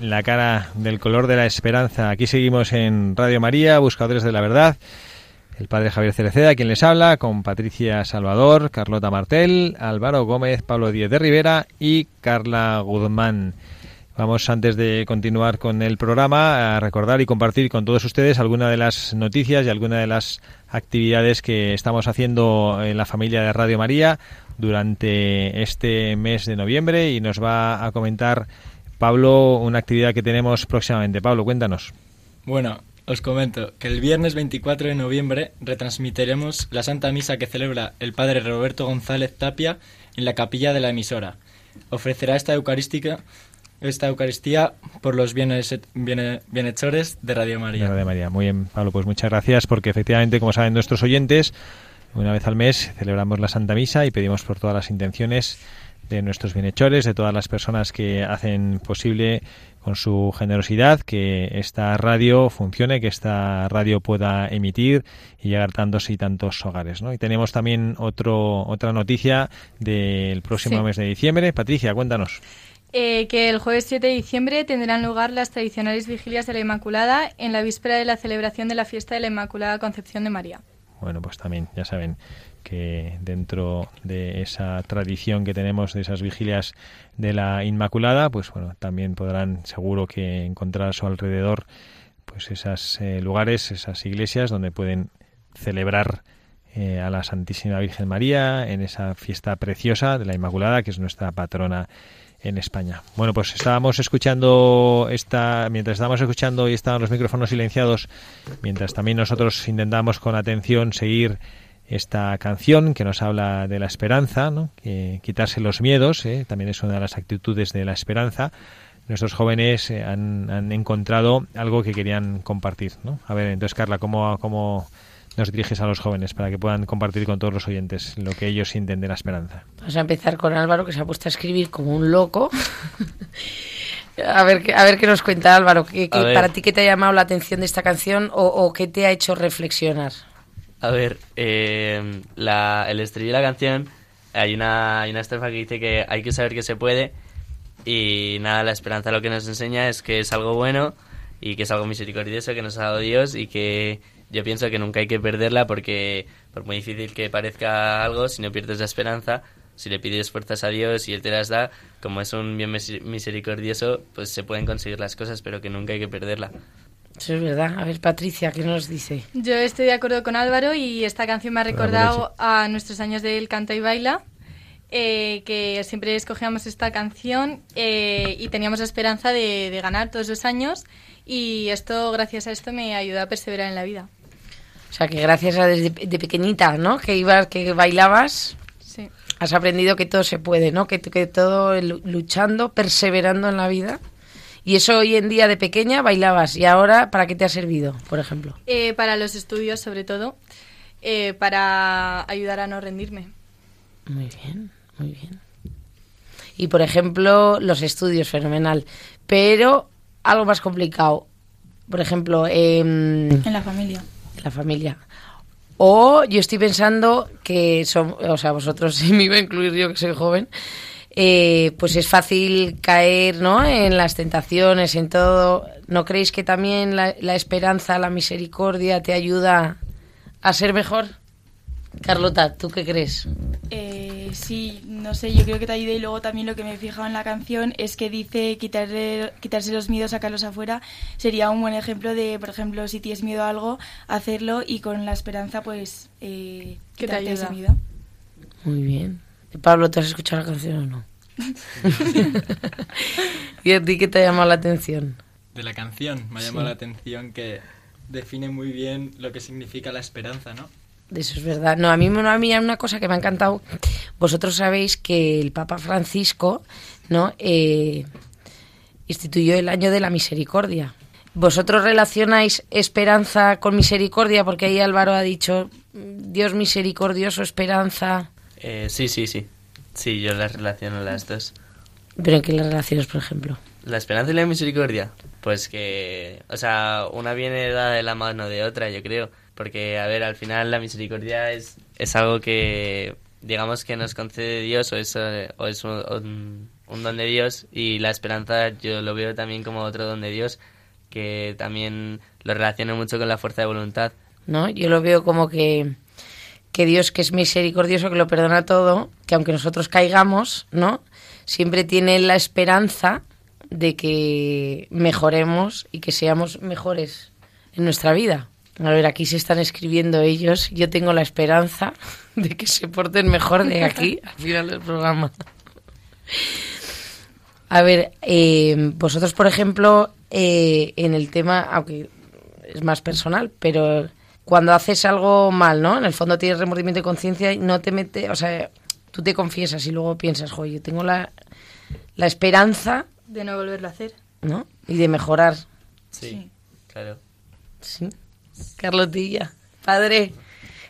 la cara del color de la esperanza. Aquí seguimos en Radio María, Buscadores de la Verdad. El padre Javier Cereceda, quien les habla, con Patricia Salvador, Carlota Martel, Álvaro Gómez, Pablo Díez de Rivera y Carla Guzmán. Vamos, antes de continuar con el programa, a recordar y compartir con todos ustedes algunas de las noticias y algunas de las actividades que estamos haciendo en la familia de Radio María durante este mes de noviembre y nos va a comentar Pablo, una actividad que tenemos próximamente. Pablo, cuéntanos. Bueno, os comento que el viernes 24 de noviembre retransmitiremos la Santa Misa que celebra el Padre Roberto González Tapia en la capilla de la emisora. Ofrecerá esta eucarística esta Eucaristía por los bienes, biene- bienhechores de Radio María. De Radio María. Muy bien, Pablo, pues muchas gracias porque efectivamente, como saben nuestros oyentes, una vez al mes celebramos la Santa Misa y pedimos por todas las intenciones de nuestros bienhechores, de todas las personas que hacen posible con su generosidad que esta radio funcione, que esta radio pueda emitir y llegar a tantos y tantos hogares. ¿no? Y tenemos también otro, otra noticia del próximo Sí. mes de diciembre. Patricia, cuéntanos. Eh, que el jueves 7 de diciembre tendrán lugar las tradicionales vigilias de la Inmaculada en la víspera de la celebración de la fiesta de la Inmaculada Concepción de María. Bueno, pues también ya saben que dentro de esa tradición que tenemos de esas vigilias de la Inmaculada, pues bueno, también podrán seguro que encontrar a su alrededor pues esos lugares, esas iglesias donde pueden celebrar eh, a la Santísima Virgen María en esa fiesta preciosa de la Inmaculada, que es nuestra patrona en España. Bueno, pues estábamos escuchando esta, mientras estábamos escuchando y estaban los micrófonos silenciados, mientras también nosotros intentamos con atención seguir esta canción que nos habla de la esperanza, ¿no? que quitarse los miedos, ¿eh? también es una de las actitudes de la esperanza. Nuestros jóvenes eh, han, han encontrado algo que querían compartir. ¿no? A ver, entonces Carla, ¿cómo, cómo nos diriges a los jóvenes para que puedan compartir con todos los oyentes lo que ellos sienten de la esperanza? Vamos a empezar con Álvaro, que se ha puesto a escribir como un loco. <laughs> a, ver, qué- a ver qué nos cuenta Álvaro. ¿Qué, qué- A ver. ¿Para ti qué te ha llamado la atención de esta canción o, o qué te ha hecho reflexionar? A ver, eh, la, el estribillo de la canción, hay una, hay una estrofa que dice que hay que saber que se puede y nada, la esperanza lo que nos enseña es que es algo bueno y que es algo misericordioso que nos ha dado Dios y que yo pienso que nunca hay que perderla porque por muy difícil que parezca algo, si no pierdes la esperanza, si le pides fuerzas a Dios y Él te las da, como es un bien mis- misericordioso, pues se pueden conseguir las cosas, pero que nunca hay que perderla. Eso es verdad. A ver, Patricia, ¿qué nos dice? Yo estoy de acuerdo con Álvaro y esta canción me ha recordado a nuestros años del canta y baila, eh, que siempre escogíamos esta canción eh, y teníamos la esperanza de, de ganar todos los años y esto, gracias a esto, me ayudó a perseverar en la vida. O sea, que gracias a desde de pequeñita, ¿no? Que ibas, que bailabas, Sí. has aprendido que todo se puede, ¿no? Que, que todo lu- luchando, perseverando en la vida. Y eso hoy en día de pequeña bailabas. ¿Y ahora para qué te ha servido, por ejemplo? Eh, para los estudios, sobre todo, eh, para ayudar a no rendirme. Muy bien, muy bien. Y por ejemplo, los estudios, fenomenal. Pero algo más complicado. Por ejemplo, em, En la familia. la familia. O yo estoy pensando que son, o sea, vosotros, <laughs> si me iba a incluir yo que soy joven, eh, pues es fácil caer, ¿no? En las tentaciones, en todo. ¿No creéis que también la, la esperanza, la misericordia te ayuda a ser mejor? Carlota, ¿tú qué crees? Eh, sí, no sé, yo creo que te ayuda y luego también lo que me he fijado en la canción es que dice quitarle, quitarse los miedos, sacarlos afuera. Sería un buen ejemplo de, por ejemplo, si tienes miedo a algo, hacerlo y con la esperanza, pues, eh, Que te quitarte ese ayuda. miedo. Muy bien. Pablo, ¿tú has escuchado la canción o no? <laughs> ¿Y a ti qué te ha llamado la atención? De la canción, me ha llamado la atención que define muy bien lo que significa la esperanza, ¿no? Eso es verdad. No, a mí, a mí una cosa que me ha encantado. Vosotros sabéis que el Papa Francisco, ¿no? Eh, instituyó el año de la misericordia. ¿Vosotros relacionáis esperanza con misericordia? Porque ahí Álvaro ha dicho Dios misericordioso, esperanza. Eh, sí, sí, sí. Sí, yo las relaciono las dos. ¿Pero en qué las relaciones, por ejemplo? La esperanza y la misericordia. Pues que, o sea, una viene dada de la mano de otra, yo creo. Porque, a ver, al final la misericordia es, es algo que, digamos, que nos concede Dios o es, o es un, un- un don de Dios. Y la esperanza yo lo veo también como otro don de Dios, que también lo relaciono mucho con la fuerza de voluntad. ¿no? Yo lo veo como que, que Dios, que es misericordioso, que lo perdona todo, que aunque nosotros caigamos, ¿no? Siempre tiene la esperanza de que mejoremos y que seamos mejores en nuestra vida. A ver, aquí se están escribiendo ellos. Yo tengo la esperanza de que se porten mejor de aquí <laughs> al final del programa. A ver, eh, vosotros, por ejemplo, eh, en el tema, aunque es más personal, pero cuando haces algo mal, ¿no? En el fondo tienes remordimiento y conciencia y no te mete, o sea, tú te confiesas y luego piensas, oye, tengo la, la esperanza, De no volverlo a hacer. ¿no? Y de mejorar. Sí, claro. Sí. Carlotilla, padre,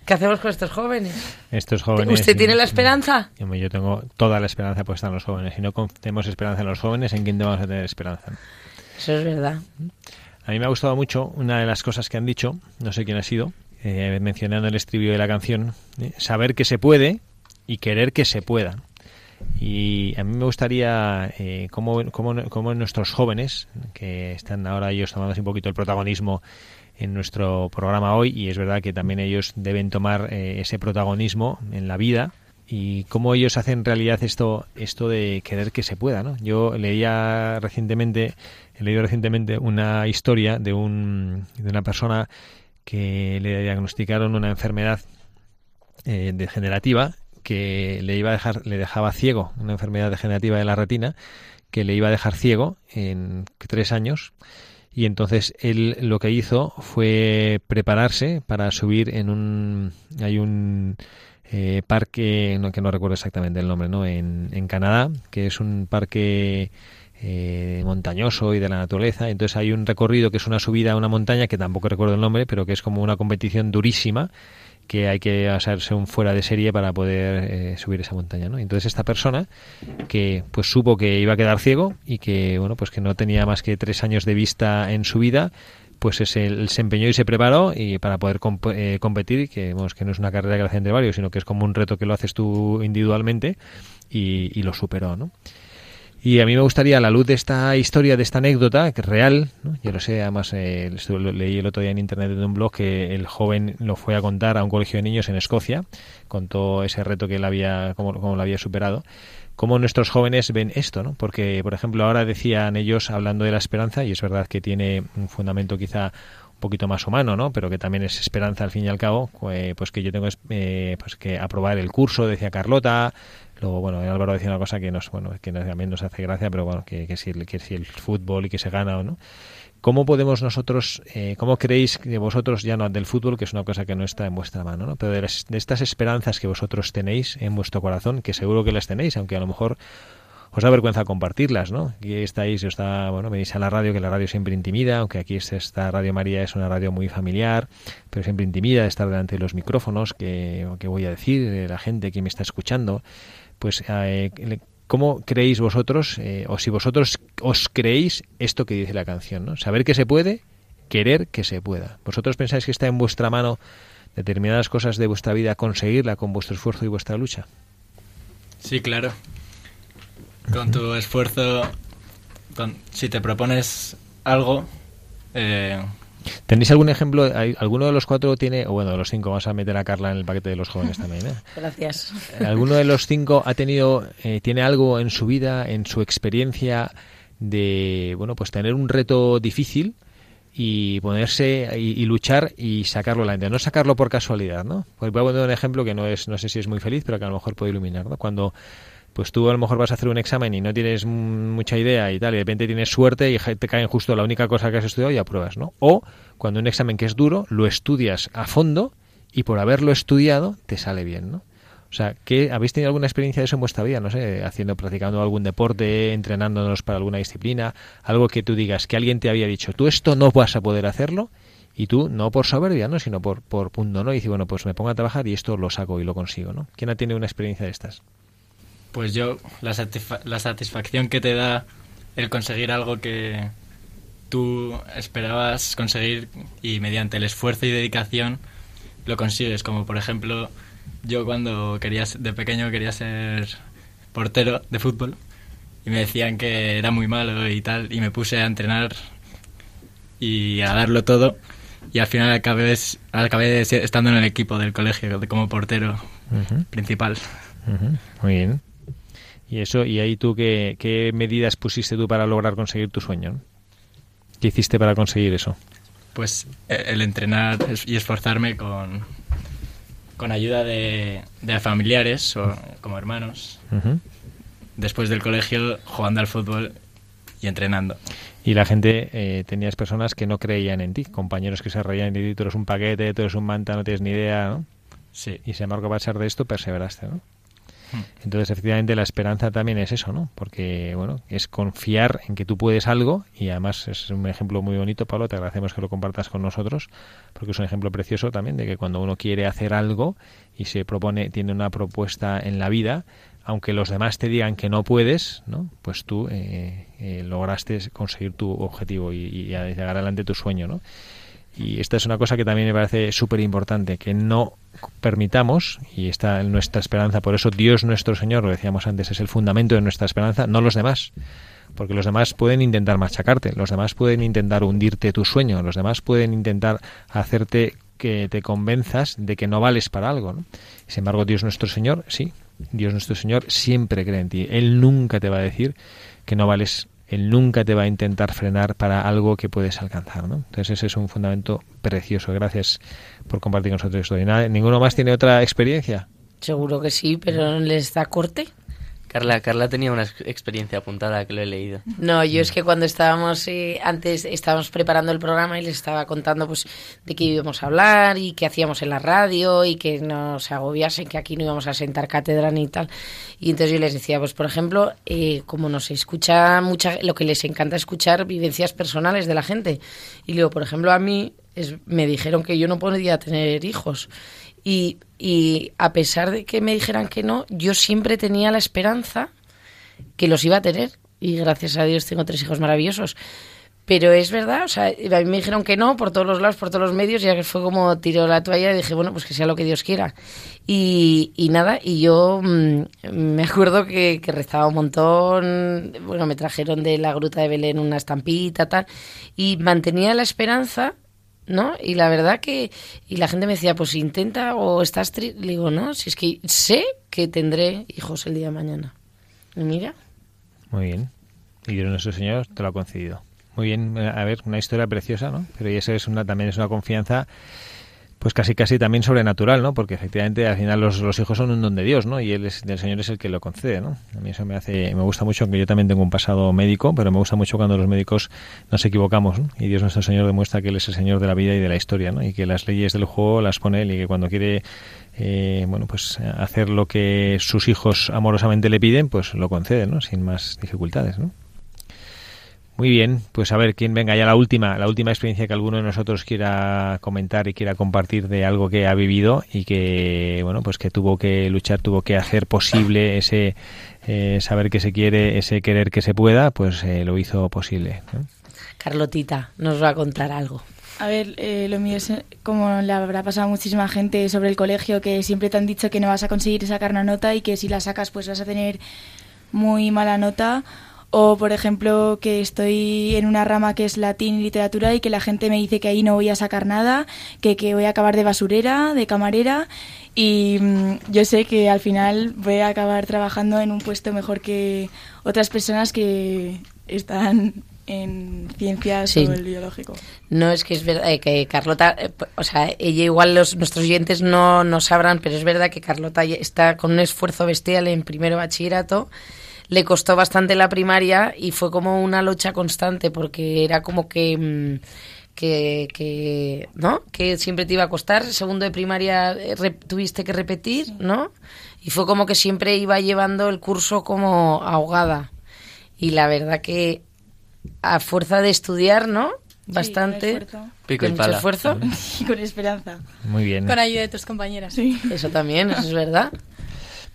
¿qué hacemos con estos jóvenes? Estos jóvenes. ¿Usted tiene la esperanza? Yo tengo toda la esperanza puesta en los jóvenes. Si no tenemos esperanza en los jóvenes, ¿en quién vamos a tener esperanza? Eso es verdad. A mí me ha gustado mucho una de las cosas que han dicho, no sé quién ha sido, eh, mencionando el estribillo de la canción, eh, saber que se puede y querer que se pueda. Y a mí me gustaría eh, cómo, cómo- nuestros jóvenes, que están ahora ellos tomando un poquito el protagonismo en nuestro programa hoy, y es verdad que también ellos deben tomar eh, ese protagonismo en la vida, y cómo ellos hacen realidad esto esto de querer que se pueda ¿no? yo leía recientemente he leído recientemente una historia de un de una persona que le diagnosticaron una enfermedad eh, degenerativa que le iba a dejar le dejaba ciego una enfermedad degenerativa de la retina que le iba a dejar ciego en tres años y entonces él lo que hizo fue prepararse para subir en un hay un eh, parque no, que no recuerdo exactamente el nombre no en, Canadá que es un parque eh, montañoso y de la naturaleza entonces hay un recorrido que es una subida a una montaña que tampoco recuerdo el nombre pero que es como una competición durísima que hay que hacerse un fuera de serie para poder eh, subir esa montaña, ¿no? Entonces esta persona que pues supo que iba a quedar ciego y que bueno pues que no tenía más que tres años de vista en su vida, pues es el- se empeñó y se preparó y para poder eh, competir que que no es una carrera que hace entre varios, sino que es como un reto que lo haces tú individualmente y, lo superó, ¿no? Y a mí me gustaría, a la luz de esta historia, de esta anécdota, que es real, ¿no? yo lo sé, además eh, leí el otro día en internet de un blog que el joven lo fue a contar a un colegio de niños en Escocia, contó ese reto que él había, cómo, cómo lo había superado, cómo nuestros jóvenes ven esto, ¿no? Porque, por ejemplo, ahora decían ellos, hablando de la esperanza, y es verdad que tiene un fundamento quizá un poquito más humano, ¿no? Pero que también es esperanza al fin y al cabo, eh, pues que yo tengo eh, pues que aprobar el curso, decía Carlota, Luego, bueno, Álvaro decía una cosa que nos, bueno, que también nos hace gracia, pero bueno, que, que, si, que si el fútbol y que se gana o no. ¿Cómo podemos nosotros, eh, cómo creéis que vosotros, ya no del fútbol, que es una cosa que no está en vuestra mano, ¿no? pero de, las- de estas esperanzas que vosotros tenéis en vuestro corazón, que seguro que las tenéis, aunque a lo mejor os da vergüenza compartirlas, ¿no? Aquí estáis, está, bueno, venís a la radio, que la radio siempre intimida, aunque aquí es- esta Radio María es una radio muy familiar, pero siempre intimida estar delante de los micrófonos, que, voy a decir, de la gente que me está escuchando, pues eh, ¿cómo creéis vosotros, eh, o si vosotros os creéis esto que dice la canción, ¿no? Saber que se puede, querer que se pueda. ¿Vosotros pensáis que está en vuestra mano determinadas cosas de vuestra vida conseguirla con vuestro esfuerzo y vuestra lucha? Sí, claro. Con tu esfuerzo, con- si te propones algo, eh, ¿Tenéis algún ejemplo? ¿Alguno de los cuatro tiene, o bueno, de los cinco, vamos a meter a Carla en el paquete de los jóvenes también, ¿eh? <laughs> Gracias. ¿Alguno de los cinco ha tenido, eh, tiene algo en su vida, en su experiencia de, bueno, pues tener un reto difícil y ponerse y, y luchar y sacarlo adelante? No sacarlo por casualidad, ¿no? Pues voy a poner un ejemplo que no es, no sé si es muy feliz, pero que a lo mejor puede iluminar, ¿no? Cuando pues tú a lo mejor vas a hacer un examen y no tienes mucha idea y tal, y de repente tienes suerte y te caen justo la única cosa que has estudiado y apruebas, ¿no? O cuando un examen que es duro, lo estudias a fondo y por haberlo estudiado te sale bien, ¿no? O sea, ¿qué, ¿habéis tenido alguna experiencia de eso en vuestra vida? No sé, haciendo, practicando algún deporte, entrenándonos para alguna disciplina, algo que tú digas, que alguien te había dicho, tú esto no vas a poder hacerlo, y tú, no por soberbia, ¿no? Sino por, por punto, ¿no? Y dices, bueno, pues me pongo a trabajar y esto lo saco y lo consigo, ¿no? ¿Quién ha tenido una experiencia de estas? Pues yo, la, satisfa- la satisfacción que te da el conseguir algo que tú esperabas conseguir y mediante el esfuerzo y dedicación lo consigues. Como por ejemplo, yo cuando quería, de pequeño quería ser portero de fútbol y me decían que era muy malo y tal, y me puse a entrenar y a darlo todo. Y al final acabé, acabé estando en el equipo del colegio como portero principal. Muy bien. Y eso, y ahí tú qué, qué medidas pusiste tú para lograr conseguir tu sueño? ¿Qué hiciste para conseguir eso? Pues eh, el entrenar y esforzarme con, con ayuda de, de familiares o como hermanos después del colegio jugando al fútbol y entrenando. Y la gente, eh, tenías personas que no creían en ti, compañeros que se reían de ti, tú eres un paquete, tú eres un manta, no tienes ni idea, ¿no? Sí. Y sin embargo, a pesar de esto, perseveraste, ¿no? Entonces, efectivamente, la esperanza también es eso, ¿no? Porque, bueno, es confiar en que tú puedes algo y además es un ejemplo muy bonito, Pablo, te agradecemos que lo compartas con nosotros, porque es un ejemplo precioso también de que cuando uno quiere hacer algo y se propone, tiene una propuesta en la vida, aunque los demás te digan que no puedes, ¿no? Pues tú eh, eh, lograste conseguir tu objetivo y, y llegar adelante tu sueño, ¿no? Y esta es una cosa que también me parece súper importante, que no permitamos, y está en nuestra esperanza, por eso Dios nuestro Señor, lo decíamos antes, es el fundamento de nuestra esperanza, no los demás. Porque los demás pueden intentar machacarte, los demás pueden intentar hundirte tu sueño, los demás pueden intentar hacerte que te convenzas de que no vales para algo. ¿no? Sin embargo, Dios nuestro Señor, sí, Dios nuestro Señor siempre cree en ti. Él nunca te va a decir que no vales él nunca te va a intentar frenar para algo que puedes alcanzar, ¿no? Entonces ese es un fundamento precioso. Gracias por compartir con nosotros esto. ¿Ninguno más tiene otra experiencia? Seguro que sí, pero les da corte. Carla, Carla tenía una ex- experiencia apuntada que lo he leído. No, yo es que cuando estábamos eh, antes estábamos preparando el programa y les estaba contando pues de qué íbamos a hablar y qué hacíamos en la radio y que no se agobiasen que aquí no íbamos a sentar cátedra ni tal. Y entonces yo les decía, pues por ejemplo, eh, como nos escucha mucha, lo que les encanta escuchar vivencias personales de la gente. Y luego, por ejemplo, a mí me dijeron que yo no podía tener hijos. Y, y a pesar de que me dijeran que no, yo siempre tenía la esperanza que los iba a tener. Y gracias a Dios tengo tres hijos maravillosos. Pero es verdad, o sea, a mí me dijeron que no por todos los lados, por todos los medios, ya que fue como tiró la toalla y dije, bueno, pues que sea lo que Dios quiera. Y, y nada, y yo mm, <laughs> me acuerdo que, que rezaba un montón, bueno, me trajeron de la gruta de Belén una estampita, tal, y mantenía la esperanza, ¿no? Y la verdad que, y la gente me decía, pues intenta o estás triste, le digo, no, si es que sé que tendré hijos el día de mañana. Y mira. Muy bien. Y Dios nuestro Señor te lo ha concedido. Muy bien, a ver, una historia preciosa, ¿no? Pero eso es una, también es una confianza, pues casi casi también sobrenatural, ¿no? Porque efectivamente al final los, los hijos son un don de Dios, ¿no? Y él es, el Señor es el que lo concede, ¿no? A mí eso me hace, me gusta mucho, aunque yo también tengo un pasado médico, pero me gusta mucho cuando los médicos nos equivocamos, ¿no? Y Dios nuestro Señor demuestra que Él es el Señor de la vida y de la historia, ¿no? Y que las leyes del juego las pone Él y que cuando quiere eh, bueno, pues hacer lo que sus hijos amorosamente le piden, pues lo concede, ¿no? Sin más dificultades, ¿no? Muy bien, pues a ver quién venga ya la última, la última experiencia que alguno de nosotros quiera comentar y quiera compartir de algo que ha vivido y que bueno, pues que tuvo que luchar, tuvo que hacer posible ese eh, saber que se quiere, ese querer que se pueda, pues eh, lo hizo posible. ¿no? Carlotita nos va a contar algo. A ver, eh, lo mío es como le habrá pasado a muchísima gente sobre el colegio, que siempre te han dicho que no vas a conseguir sacar una nota y que si la sacas pues vas a tener muy mala nota. O, por ejemplo, que estoy en una rama que es latín y literatura y que la gente me dice que ahí no voy a sacar nada, que, que voy a acabar de basurera, de camarera. Y mm, yo sé que al final voy a acabar trabajando en un puesto mejor que otras personas que están en ciencias Sí. o el biológico. No, es que es verdad eh, que Carlota, eh, o sea, ella igual los, nuestros oyentes no, no sabrán, pero es verdad que Carlota está con un esfuerzo bestial en primero bachillerato. Le costó bastante la primaria y fue como una lucha constante porque era como que, mm, que, que ¿no? Que siempre te iba a costar. Segundo de primaria eh, tuviste que repetir, ¿no? Y fue como que siempre iba llevando el curso como ahogada. Y la verdad que a fuerza de estudiar, ¿no? Bastante. Sí, con Pico y con mucho pala. esfuerzo. <laughs> y con esperanza. Muy bien. Con ayuda de tus compañeras. Sí. Eso también, eso es verdad.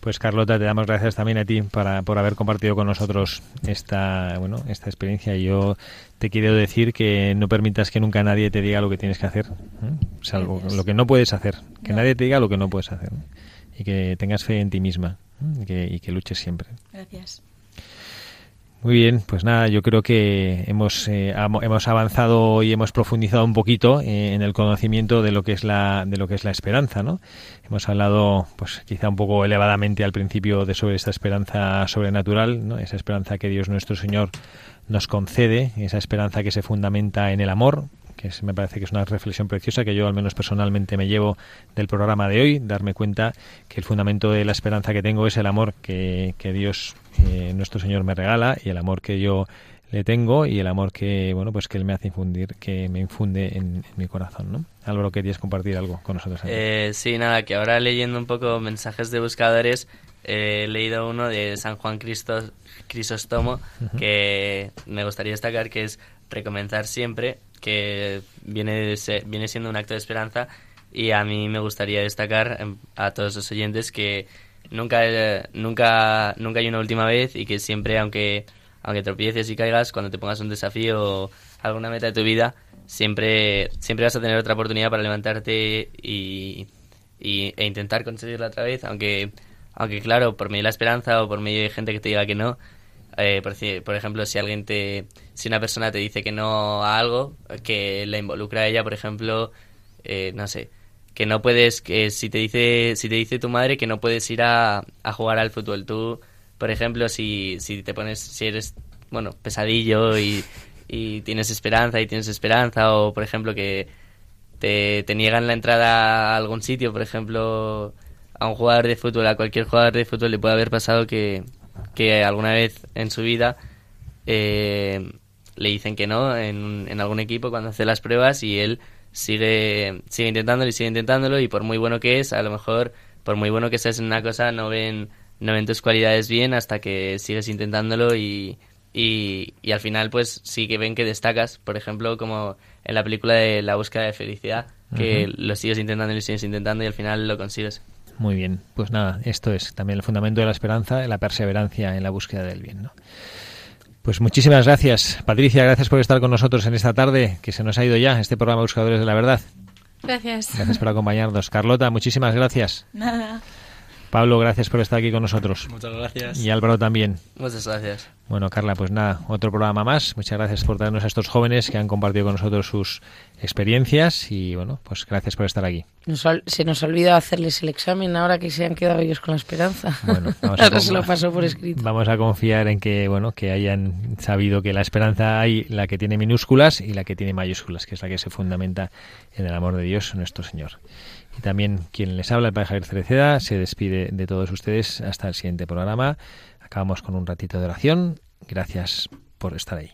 Pues Carlota, te damos gracias también a ti para, por haber compartido con nosotros esta, bueno, esta experiencia. Yo te quiero decir que no permitas que nunca nadie te diga lo que tienes que hacer, ¿eh? salvo lo que no puedes hacer. Que nadie te diga lo que no puedes hacer. Y que tengas fe en ti misma ¿eh? y, que, y que luches siempre. Gracias. Muy bien, pues nada, yo creo que hemos, eh, hemos avanzado y hemos profundizado un poquito eh, en el conocimiento de lo que es la de lo que es la esperanza, ¿no? Hemos hablado, pues quizá un poco elevadamente al principio de sobre esta esperanza sobrenatural, ¿no? Esa esperanza que Dios nuestro Señor nos concede, esa esperanza que se fundamenta en el amor, que me parece que es una reflexión preciosa que yo al menos personalmente me llevo del programa de hoy, darme cuenta que el fundamento de la esperanza que tengo es el amor que, que Dios eh, nuestro Señor me regala y el amor que yo le tengo y el amor que bueno pues que él me hace infundir que me infunde en, mi corazón no Álvaro querías compartir algo con nosotros eh, sí nada que ahora leyendo un poco mensajes de buscadores he leído uno de San Juan Cristo, Crisóstomo que me gustaría destacar que es recomenzar siempre que viene viene siendo un acto de esperanza y a mí me gustaría destacar em, a todos los oyentes que nunca nunca nunca hay una última vez y que siempre aunque aunque tropieces y caigas, cuando te pongas un desafío o alguna meta de tu vida, siempre, siempre vas a tener otra oportunidad para levantarte y, e intentar conseguirla otra vez, aunque, aunque claro, por medio de la esperanza o por medio de gente que te diga que no, eh, por, por, ejemplo, si alguien te, si una persona te dice que no a algo, que la involucra a ella, por ejemplo, eh, no sé, que no puedes, que si te dice, si te dice tu madre que no puedes ir a, a jugar al fútbol, tú por ejemplo, si, si te pones, si eres, bueno, pesadillo y, y tienes esperanza y tienes esperanza, o por ejemplo que te, te niegan la entrada a algún sitio, por ejemplo, a un jugador de fútbol, a cualquier jugador de fútbol le puede haber pasado que, que alguna vez en su vida eh, le dicen que no en, en algún equipo cuando hace las pruebas y él sigue, sigue intentándolo y sigue intentándolo y por muy bueno que es, a lo mejor por muy bueno que seas en una cosa no ven no ven tus cualidades bien hasta que sigues intentándolo y, y, al final pues sí que ven que destacas, por ejemplo, como en la película de La búsqueda de felicidad, que lo sigues intentando y lo sigues intentando y al final lo consigues. Muy bien, pues nada, esto es también el fundamento de la esperanza, la perseverancia en la búsqueda del bien. ¿no? Pues muchísimas gracias, Patricia, gracias por estar con nosotros en esta tarde, que se nos ha ido ya este programa Buscadores de la Verdad. Gracias. Gracias por acompañarnos. Carlota, muchísimas gracias. Nada. Pablo, gracias por estar aquí con nosotros. Muchas gracias. Y Álvaro también. Muchas gracias. Bueno, Carla, pues nada, otro programa más. Muchas gracias por traernos a estos jóvenes que han compartido con nosotros sus experiencias y bueno, pues gracias por estar aquí. se nos olvida hacerles el examen ahora que se han quedado ellos con la esperanza. Bueno, <laughs> vamos ahora se lo pasó por escrito. Vamos a confiar en que bueno, que hayan sabido que la esperanza hay la que tiene minúsculas y la que tiene mayúsculas, que es la que se fundamenta en el amor de Dios nuestro Señor. Y también quien les habla, el Padre Javier Cereceda, se despide de todos ustedes hasta el siguiente programa. Acabamos con un ratito de oración. Gracias por estar ahí.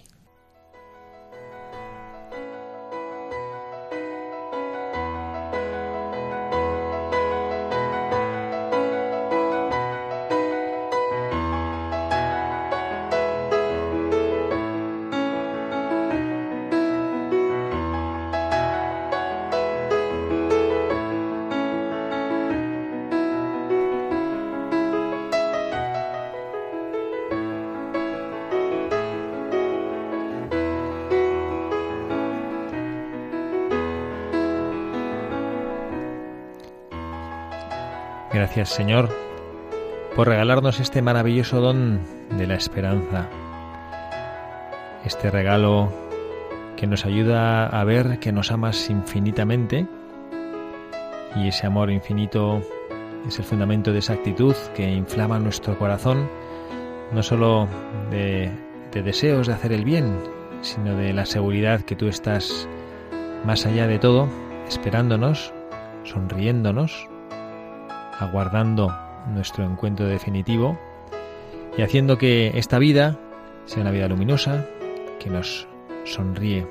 Gracias Señor por regalarnos este maravilloso don de la esperanza, este regalo que nos ayuda a ver que nos amas infinitamente y ese amor infinito es el fundamento de esa actitud que inflama nuestro corazón, no solo de, de deseos de hacer el bien, sino de la seguridad que tú estás más allá de todo, esperándonos, sonriéndonos aguardando nuestro encuentro definitivo y haciendo que esta vida sea una vida luminosa que nos sonríe.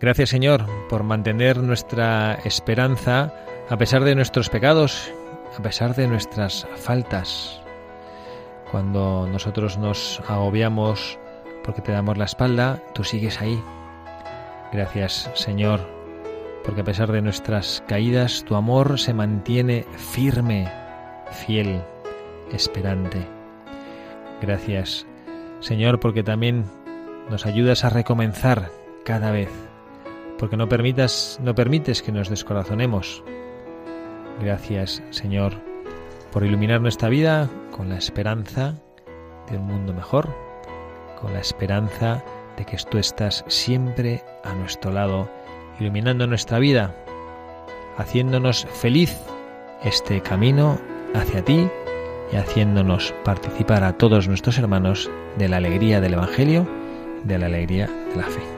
Gracias Señor por mantener nuestra esperanza a pesar de nuestros pecados, a pesar de nuestras faltas. Cuando nosotros nos agobiamos porque te damos la espalda, tú sigues ahí. Gracias Señor porque a pesar de nuestras caídas, tu amor se mantiene firme, fiel, esperante. Gracias, Señor, porque también nos ayudas a recomenzar cada vez, porque no permitas, no permites que nos descorazonemos. Gracias, Señor, por iluminar nuestra vida con la esperanza de un mundo mejor, con la esperanza de que tú estás siempre a nuestro lado iluminando nuestra vida, haciéndonos feliz este camino hacia ti y haciéndonos participar a todos nuestros hermanos de la alegría del Evangelio, de la alegría de la fe.